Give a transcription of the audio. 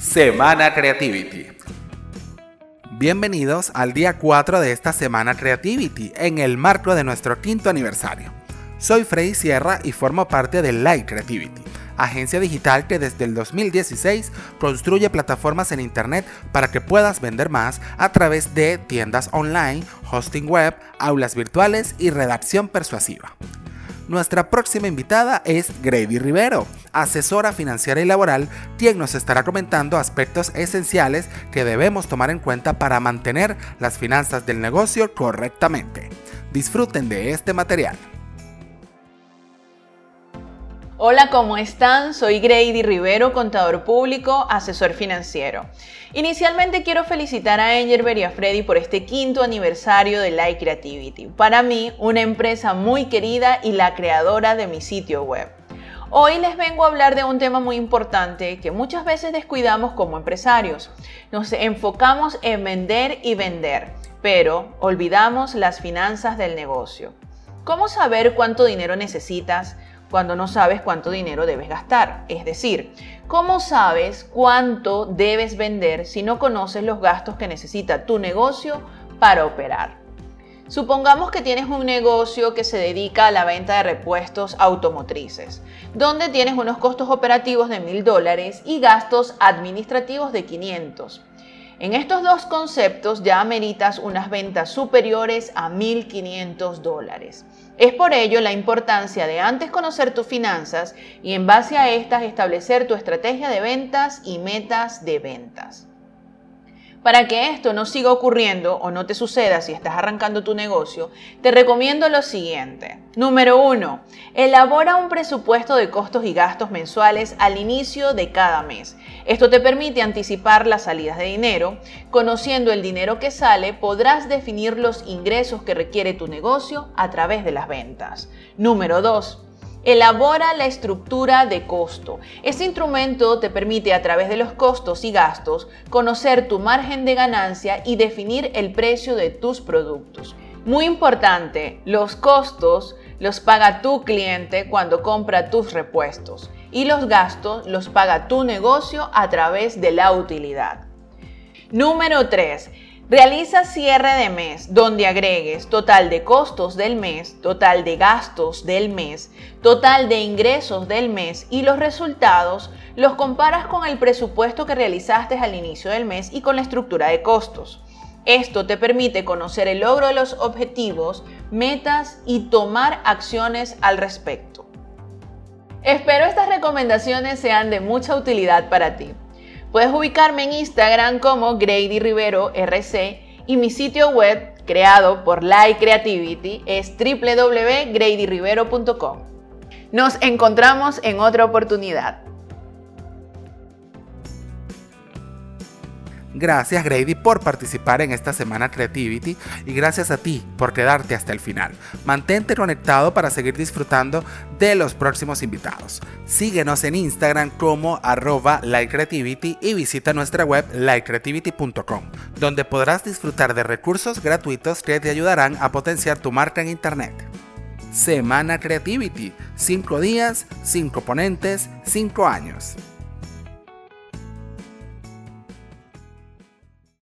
Semana Creativity. Bienvenidos al día 4 de esta Semana Creativity, en el marco de nuestro quinto aniversario. Soy Freddy Sierra y formo parte de Light Creativity, agencia digital que desde el 2016 construye plataformas en Internet para que puedas vender más a través de tiendas online, hosting web, aulas virtuales y redacción persuasiva. Nuestra próxima invitada es Grady Rivero, asesora financiera y laboral, quien nos estará comentando aspectos esenciales que debemos tomar en cuenta para mantener las finanzas del negocio correctamente. Disfruten de este material. Hola, ¿cómo están? Soy Grady Rivero, contador público, asesor financiero. Inicialmente quiero felicitar a Engelbert y a Freddy por este quinto aniversario de Light Creativity. Para mí, una empresa muy querida y la creadora de mi sitio web. Hoy les vengo a hablar de un tema muy importante que muchas veces descuidamos como empresarios. Nos enfocamos en vender y vender, pero olvidamos las finanzas del negocio. ¿Cómo saber cuánto dinero necesitas? cuando no sabes cuánto dinero debes gastar. Es decir, ¿cómo sabes cuánto debes vender si no conoces los gastos que necesita tu negocio para operar? Supongamos que tienes un negocio que se dedica a la venta de repuestos automotrices, donde tienes unos costos operativos de mil dólares y gastos administrativos de 500. En estos dos conceptos ya ameritas unas ventas superiores a 1.500 dólares. Es por ello la importancia de antes conocer tus finanzas y en base a estas establecer tu estrategia de ventas y metas de ventas. Para que esto no siga ocurriendo o no te suceda si estás arrancando tu negocio, te recomiendo lo siguiente. Número 1. Elabora un presupuesto de costos y gastos mensuales al inicio de cada mes. Esto te permite anticipar las salidas de dinero. Conociendo el dinero que sale, podrás definir los ingresos que requiere tu negocio a través de las ventas. Número 2. Elabora la estructura de costo. Este instrumento te permite a través de los costos y gastos conocer tu margen de ganancia y definir el precio de tus productos. Muy importante, los costos los paga tu cliente cuando compra tus repuestos y los gastos los paga tu negocio a través de la utilidad. Número 3. Realiza cierre de mes donde agregues total de costos del mes, total de gastos del mes, total de ingresos del mes y los resultados los comparas con el presupuesto que realizaste al inicio del mes y con la estructura de costos. Esto te permite conocer el logro de los objetivos, metas y tomar acciones al respecto. Espero estas recomendaciones sean de mucha utilidad para ti. Puedes ubicarme en Instagram como Grady Rivero RC y mi sitio web creado por Light Creativity es www.gradyrivero.com. Nos encontramos en otra oportunidad. Gracias Grady por participar en esta semana Creativity y gracias a ti por quedarte hasta el final. Mantente conectado para seguir disfrutando de los próximos invitados. Síguenos en Instagram como arroba Creativity y visita nuestra web lightcreativity.com, donde podrás disfrutar de recursos gratuitos que te ayudarán a potenciar tu marca en Internet. Semana Creativity, 5 días, 5 ponentes, 5 años.